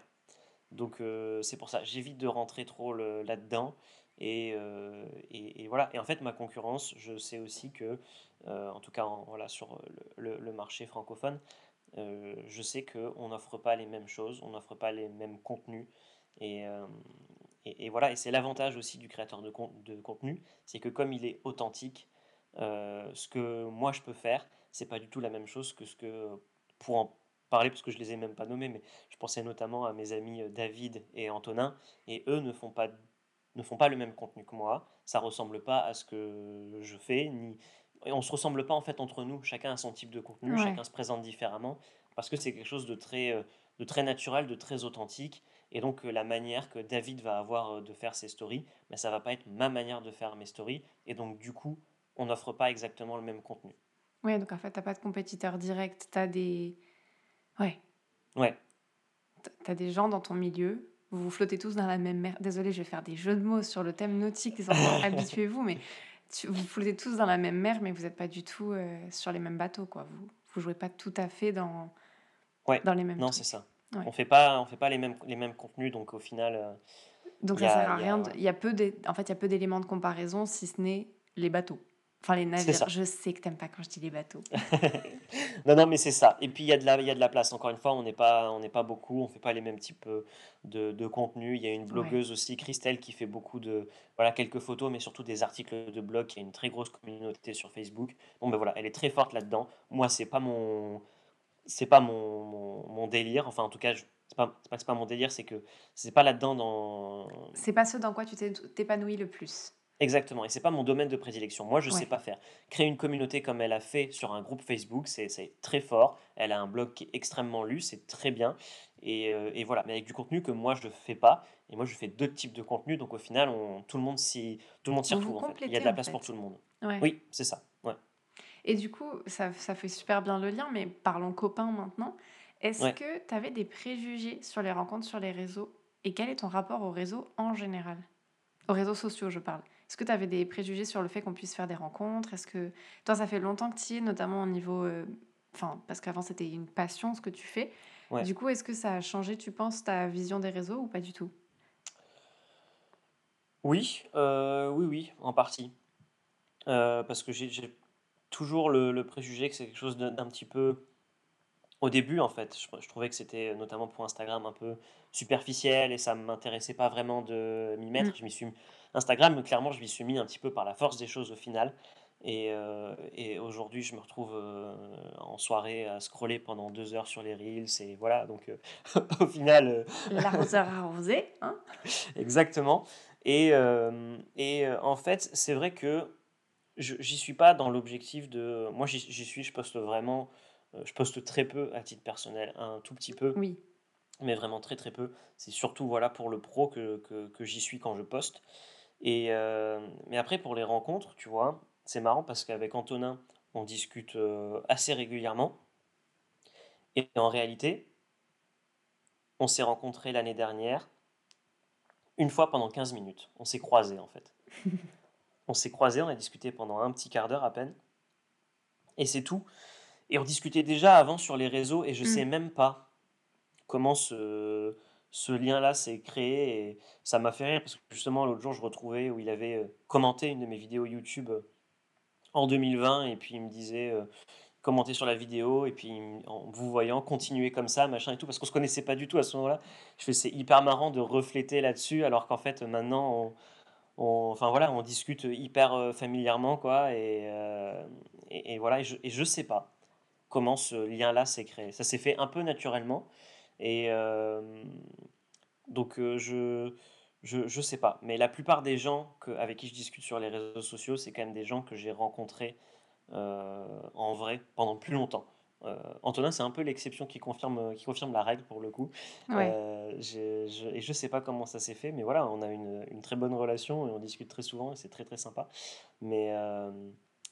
donc euh, c'est pour ça, j'évite de rentrer trop là-dedans. Et, euh, et, et voilà. Et en fait, ma concurrence, je sais aussi que, euh, en tout cas voilà, sur le, le- marché francophone, je sais qu'on n'offre pas les mêmes choses, on n'offre pas les mêmes contenus. Et, et, voilà, et c'est l'avantage aussi du créateur de, con- de contenu, c'est que comme il est authentique, ce que moi je peux faire, c'est pas du tout la même chose que ce que, pour en parler, parce que je les ai même pas nommés, mais je pensais notamment à mes amis euh, David et Antonin, et eux ne font pas, ne font pas le même contenu que moi, ça ressemble pas à ce que je fais, ni... et on se ressemble pas en fait entre nous, chacun a son type de contenu, Ouais. chacun se présente différemment, parce que c'est quelque chose de très, euh, de très naturel, de très authentique, et donc euh, la manière que David va avoir de faire ses stories, ben, ça va pas être ma manière de faire mes stories, et donc du coup, on n'offre pas exactement le même contenu. Ouais, donc en fait, t'as pas de compétiteur direct, t'as des. Ouais, Ouais, t'as des gens dans ton milieu, vous vous flottez tous dans la même mer. Désolée, je vais faire des jeux de mots sur le thème nautique, enfants, habituez-vous, mais tu- vous flottez tous dans la même mer, mais vous n'êtes pas du tout euh, sur les mêmes bateaux, quoi. Vous, vous jouez pas tout à fait dans, Ouais, dans les mêmes non, c'est ça. Ouais. On fait pas, on fait pas les mêmes, les mêmes contenus, donc au final, euh, Donc ça a- sert à rien. de-. Il y a peu d'é- en fait, il y a peu d'éléments de comparaison si ce n'est les bateaux. Enfin, les navires. Je sais que t'aimes pas quand je dis les bateaux. non, non, mais c'est ça. Et puis il y a de la, il y a de la place. Encore une fois, on n'est pas, on pas beaucoup, on fait pas les mêmes types euh, de, de contenus. Il y a une blogueuse aussi, Christelle, qui fait beaucoup de, voilà, quelques photos, mais surtout des articles de blog. qui a une très grosse communauté sur Facebook. Bon, ben voilà, elle est très forte là-dedans. Moi, c'est pas mon, c'est pas mon, mon, mon délire. Enfin, en tout cas, je- c'est pas, c'est pas pas mon délire, c'est que c'est pas là-dedans dans, C'est pas ce dans quoi tu t'é- t'épanouis le plus. Exactement, et c'est pas mon domaine de prédilection. Moi, je Ouais. sais pas faire. Créer une communauté comme elle a fait sur un groupe Facebook, c'est très fort. Elle a un blog qui est extrêmement lu, c'est très bien. Et, euh, et voilà, mais avec du contenu que moi je fais pas. Et moi, je fais deux types de contenu, donc au final, on, tout le monde s'y retrouve. En fait. Il y a de la place pour tout le monde. Ouais. Oui, c'est ça. Ouais. Et du coup, ça, ça fait super bien le lien, mais parlons copains maintenant. Est-ce Ouais. que tu avais des préjugés sur les rencontres sur les réseaux? Et quel est ton rapport aux réseaux en général? Aux réseaux sociaux, je parle. Est-ce que tu avais des préjugés sur le fait qu'on puisse faire des rencontres? Est-ce que toi, ça fait longtemps que tu y es, notamment au niveau. euh, Enfin, parce qu'avant, c'était une passion ce que tu fais. Ouais. Du coup, est-ce que ça a changé, tu penses, ta vision des réseaux ou pas du tout? Oui, euh, oui, oui, en partie. Euh, parce que j'ai toujours le, le préjugé que c'est quelque chose d'un petit peu Au début, en fait, je, je trouvais que c'était, notamment pour Instagram, un peu superficiel et ça ne m'intéressait pas vraiment de m'y mettre. Mm. Je m'y suis, Instagram, clairement, je m'y suis mis un petit peu par la force des choses au final. Et, euh, et aujourd'hui, je me retrouve euh, en soirée à scroller pendant deux heures sur les Reels. Et voilà, donc euh, au final, L'arroseur arrosé, hein Exactement. Et, et en fait, c'est vrai que je j'y suis pas dans l'objectif de moi j'y suis, je poste vraiment, je poste très peu à titre personnel, un tout petit peu, Oui. mais vraiment très, très peu. C'est surtout, voilà, pour le pro que que que j'y suis quand je poste et hem, mais après pour les rencontres, tu vois, c'est marrant parce qu'avec Antonin, on discute, heu, assez régulièrement et en réalité, on s'est rencontrés l'année dernière, une fois pendant 15 minutes. On s'est croisés, en fait. On s'est croisés, on a discuté pendant un petit quart d'heure à peine et c'est tout et on discutait déjà avant sur les réseaux et je sais Mmh. même pas comment ce ce lien-là s'est créé et ça m'a fait rire parce que justement l'autre jour je retrouvais où il avait, heu, commenté une de mes vidéos YouTube, heu, en 2020 et puis il me disait, heu, commenter sur la vidéo et puis en vous voyant continuer comme ça machin et tout parce qu'on se connaissait pas du tout à ce moment-là. Je fais: «C'est hyper marrant de refléter là-dessus alors qu'en fait maintenant on enfin voilà, on discute, hyper, familièrement quoi et et voilà et je sais pas comment ce lien-là s'est créé. Ça s'est fait un peu naturellement et hem, donc heu, je je je sais pas. Mais la plupart des gens que avec qui je discute sur les réseaux sociaux, c'est quand même des gens que j'ai rencontrés, heu, en vrai pendant plus longtemps. Antonin, c'est un peu l'exception qui confirme, qui confirme la règle pour le coup. Ouais. Je je et je sais pas comment ça s'est fait, mais voilà, on a une, une très bonne relation et on discute très souvent et c'est très, très sympa. Mais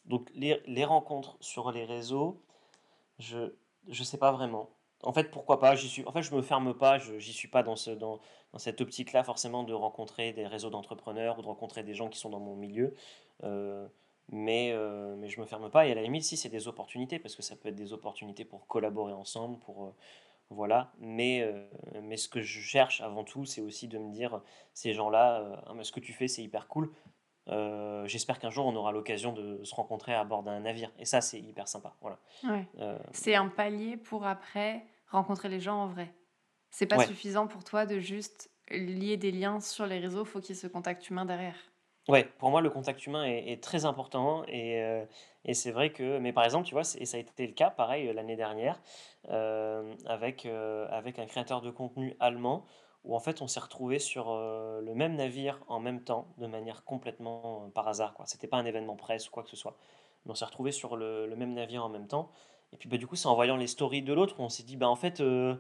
donc les les rencontres sur les réseaux, je je sais pas vraiment. En fait, pourquoi pas? Suis en fait, je me ferme pas, j'y suis pas dans ce dans cette optique-là forcément de rencontrer des réseaux d'entrepreneurs ou de rencontrer des gens qui sont dans mon milieu. Heu, mais heu, mais je me ferme pas et à la limite, si c'est des opportunités, parce que ça peut être des opportunités pour collaborer ensemble, pour, heu, voilà. Mais heu, mais ce que je cherche avant tout, c'est aussi de me dire: «Ces gens-là, ah ce que tu fais, c'est hyper cool. Heu, j'espère qu'un jour on aura l'occasion de se rencontrer à bord d'un navire» et ça, c'est hyper sympa, voilà. Ouais. Heu, C'est un palier pour après rencontrer les gens en vrai. C'est pas ouais. suffisant pour toi de juste lier des liens sur les réseaux, faut qu'il y ait ce contact humain derrière. Ouais, pour moi, le contact humain est, est très important et, euh, et c'est vrai que, mais par exemple, tu vois, et ça a été le cas, pareil, euh, l'année dernière, euh, avec, euh, avec un créateur de contenu allemand, où en fait, on s'est retrouvé sur euh, le même navire en même temps, de manière complètement euh, par hasard, quoi. C'était pas un événement presse ou quoi que ce soit, mais on s'est retrouvé sur le, même navire en même temps. Et puis, bah, du coup, c'est en voyant les stories de l'autre, on s'est dit, bah, en fait, euh,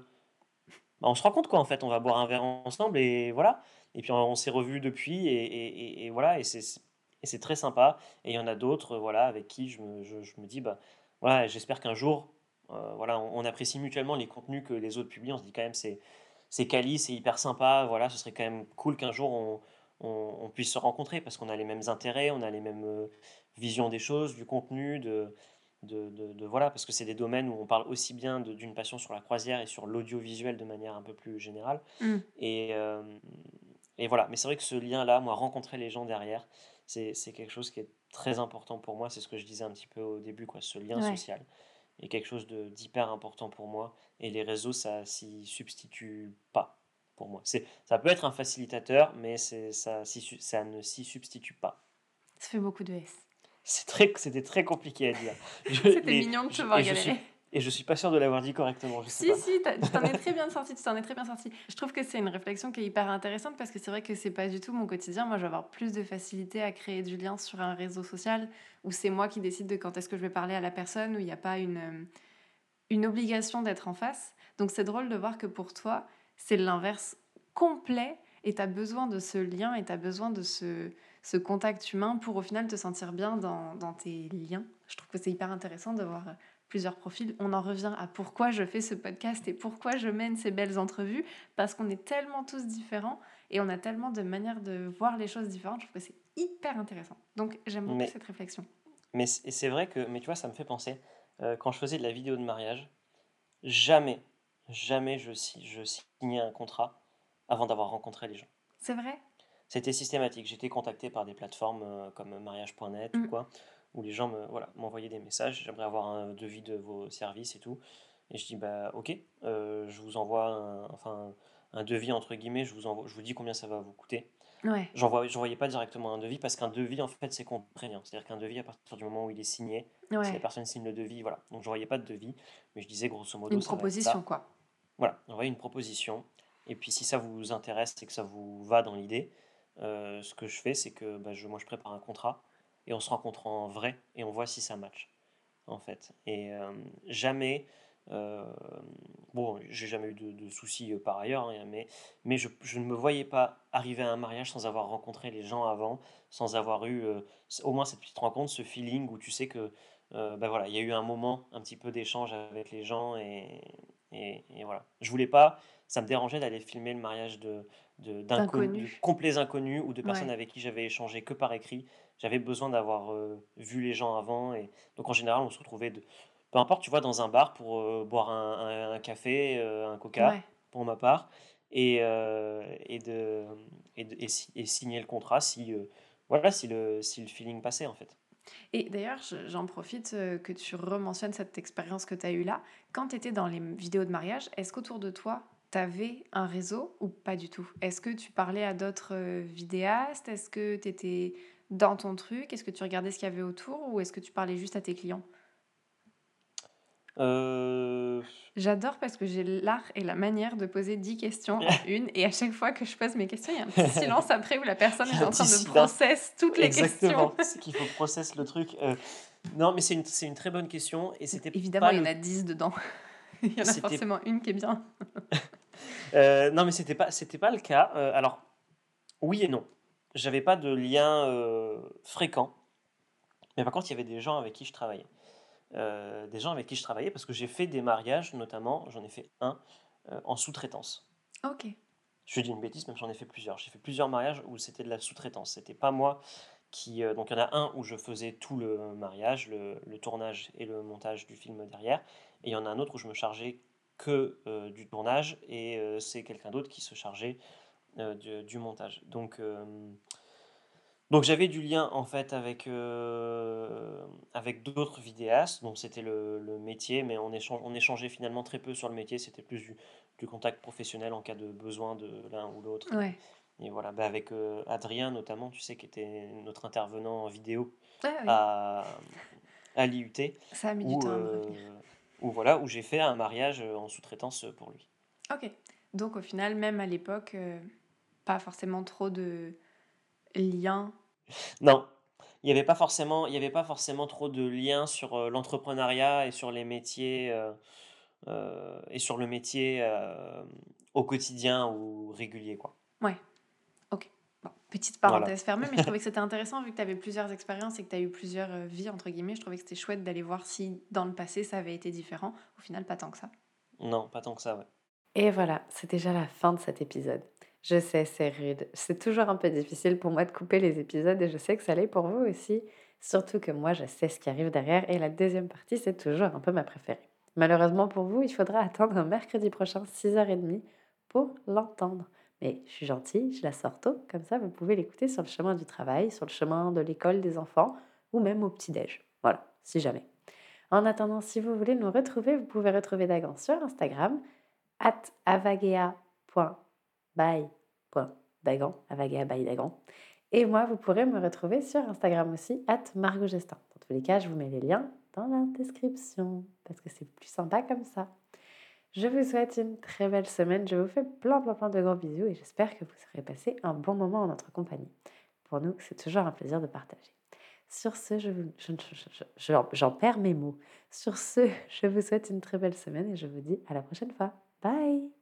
bah, on se rend compte quoi en fait, on va boire un verre ensemble et voilà. Et puis on, s'est revus depuis et, et- et- et voilà, et c'est très sympa. Et il y en a d'autres, voilà, avec qui je me, je, me dis, bah voilà, j'espère qu'un jour, voilà, on apprécie mutuellement les contenus que les autres publient. On se dit quand même, c'est c'est quali, c'est hyper sympa, voilà, ce serait quand même cool qu'un jour on, on- on puisse se rencontrer parce qu'on a les mêmes intérêts, on a les mêmes euh, visions des choses, du contenu, de, de, de- de- voilà, parce que c'est des domaines où on parle aussi bien de- d'une passion sur la croisière et sur l'audiovisuel de manière un peu plus générale. Mm. Et, euh, et voilà, mais c'est vrai que ce lien-là, moi, rencontrer les gens derrière, c'est, c'est quelque chose qui est très important pour moi. C'est ce que je disais un petit peu au début, quoi, ce lien Ouais. social est quelque chose de, d'hyper important pour moi. Et les réseaux, ça s'y substitue pas pour moi. C'est, ça peut être un facilitateur, mais c'est, ça, ça ne s'y substitue pas. Ça fait beaucoup de S. C'est très, c'était très compliqué à dire. C'était mignon de te voir galérer. Et je suis pas sûr de l'avoir dit correctement. Je sais Si, pas. si, tu t'en es très bien sorti, tu t'en es très bien sorti. Je trouve que c'est une réflexion qui est hyper intéressante parce que c'est vrai que c'est pas du tout mon quotidien. Moi, je vais avoir plus de facilité à créer du lien sur un réseau social où c'est moi qui décide de quand est-ce que je vais parler à la personne, où il n'y a pas une, euh, une obligation d'être en face. Donc c'est drôle de voir que pour toi, c'est l'inverse complet et tu as besoin de ce lien et tu as besoin de ce, ce contact humain pour au final te sentir bien dans, dans tes liens. Je trouve que c'est hyper intéressant de voir plusieurs profils. On en revient à pourquoi je fais ce podcast et pourquoi je mène ces belles entrevues, parce qu'on est tellement tous différents et on a tellement de manières de voir les choses différentes. Je trouve que c'est hyper intéressant. Donc j'aime beaucoup Mais, cette réflexion. mais c'est vrai que, mais tu vois, ça me fait penser, euh, quand je faisais de la vidéo de mariage, jamais, jamais je, je signais un contrat avant d'avoir rencontré les gens. C'est vrai? C'était systématique. J'étais contacté par des plateformes euh, comme mariage.net ou Mm. quoi, où les gens me, voilà, m'envoyaient des messages. J'aimerais avoir un devis de vos services et tout. Et je dis, bah ok, euh, je vous envoie un, enfin, un devis entre guillemets, je vous, envoie, je vous dis combien ça va vous coûter. Ouais. J'envoyais pas directement un devis parce qu'un devis, en fait, c'est contraignant. C'est-à-dire qu'un devis, à partir du moment où il est signé, si la personne signe le devis, voilà. Donc, j'envoyais pas de devis, mais je disais grosso modo, Une ça proposition, quoi. Voilà, envoyez une proposition. Et puis, si ça vous intéresse et que ça vous va dans l'idée, euh, ce que je fais, c'est que bah, je, moi, je prépare un contrat et on se rencontre en vrai et on voit si ça match, en fait. Et euh, jamais, euh, bon, j'ai jamais eu de, soucis euh, par ailleurs, hein, mais, mais je, je, ne me voyais pas arriver à un mariage sans avoir rencontré les gens avant, sans avoir eu au moins cette petite rencontre, ce feeling où tu sais que, ben voilà, il y a eu un moment un petit peu d'échange avec les gens et, et, et, voilà. Je voulais pas, ça me dérangeait d'aller filmer le mariage de, d'inconnus, complets inconnus ou de personnes avec qui j'avais échangé que par écrit. J'avais besoin d'avoir euh, vu les gens avant. Et donc en général, on se retrouvait, de, peu importe, tu vois, dans un bar pour euh, boire un, café, euh, un coca, pour ma part, et, et, de, et, et, signer le contrat si, voilà, si, le, si le feeling passait en fait. Et d'ailleurs, j'en profite que tu rementionnes cette expérience que tu as eue là. Quand tu étais dans les vidéos de mariage, est-ce qu'autour de toi, tu avais un réseau ou pas du tout? Est-ce que tu parlais à d'autres vidéastes? Est-ce que tu étais dans ton truc? Est-ce que tu regardais ce qu'il y avait autour ou est-ce que tu parlais juste à tes clients? Euh. J'adore parce que j'ai l'art et la manière de poser 10 questions en une et à chaque fois que je pose mes questions, il y a un petit silence après où la personne est en train de processer toutes les Exactement. questions. c'est qu'il faut processer le truc. Euh, non, mais c'est une, une, très bonne question et c'était Évidemment, il y en a 10 dedans. il y en a forcément une qui est bien. Euh, non, mais c'était pas, pas le cas. Alors, oui et non. J'avais pas de lien euh, fréquent. Mais par contre, il y avait des gens avec qui je travaillais. des gens avec qui je travaillais parce que j'ai fait des mariages, notamment, j'en ai fait un en sous-traitance. Ok. Je dis une bêtise, même j'en ai fait plusieurs. J'ai fait plusieurs mariages où c'était de la sous-traitance. C'était pas moi qui. donc il y en a un où je faisais tout le mariage, le, le, tournage et le montage du film derrière. Et il y en a un autre où je me chargeais que euh, du tournage et euh, c'est quelqu'un d'autre qui se chargeait euh, du, montage. Donc, donc j'avais du lien en fait avec, avec d'autres vidéastes, donc c'était le, métier, mais on, échange, on échangeait finalement très peu sur le métier, c'était plus du, du, contact professionnel en cas de besoin de l'un ou l'autre. Et voilà, bah avec Adrien notamment, tu sais, qui était notre intervenant en vidéo ah à, à l'IUT. Ça a mis du temps à où, voilà, où j'ai fait un mariage euh, en sous-traitance euh, pour lui. Ok. Donc au final, même à l'époque, euh, pas forcément trop de liens. Non, il n'y avait pas forcément, il y avait pas forcément trop de liens sur l'entrepreneuriat et sur les métiers et sur le métier au quotidien ou régulier, quoi. Ouais. Petite parenthèse fermée, mais je trouvais que c'était intéressant vu que tu avais plusieurs expériences et que tu as eu plusieurs euh, vies, entre guillemets. Je trouvais que c'était chouette d'aller voir si dans le passé ça avait été différent. Au final, pas tant que ça. Non, pas tant que ça, ouais. Et voilà, c'est déjà la fin de cet épisode. Je sais, c'est rude. C'est toujours un peu difficile pour moi de couper les épisodes et je sais que ça l'est pour vous aussi. Surtout que moi, je sais ce qui arrive derrière et la deuxième partie, c'est toujours un peu ma préférée. Malheureusement pour vous, il faudra attendre un mercredi prochain, 6h30, pour l'entendre. Mais je suis gentille, je la sors tôt, comme ça vous pouvez l'écouter sur le chemin du travail, sur le chemin de l'école des enfants ou même au petit-déj. Voilà, si jamais. En attendant, si vous voulez nous retrouver, vous pouvez retrouver Dagan sur Instagram, at avagea.by.dagan, avagea by Dagan. Et moi, vous pourrez me retrouver sur Instagram aussi, at Margot Gestin. Dans tous les cas, je vous mets les liens dans la description, parce que c'est plus sympa comme ça. Je vous souhaite une très belle semaine. Je vous fais plein, plein, plein de gros bisous et j'espère que vous aurez passé un bon moment en notre compagnie. Pour nous, c'est toujours un plaisir de partager. Sur ce, je j'en perds mes mots. Sur ce, je vous souhaite une très belle semaine et je vous dis à la prochaine fois. Bye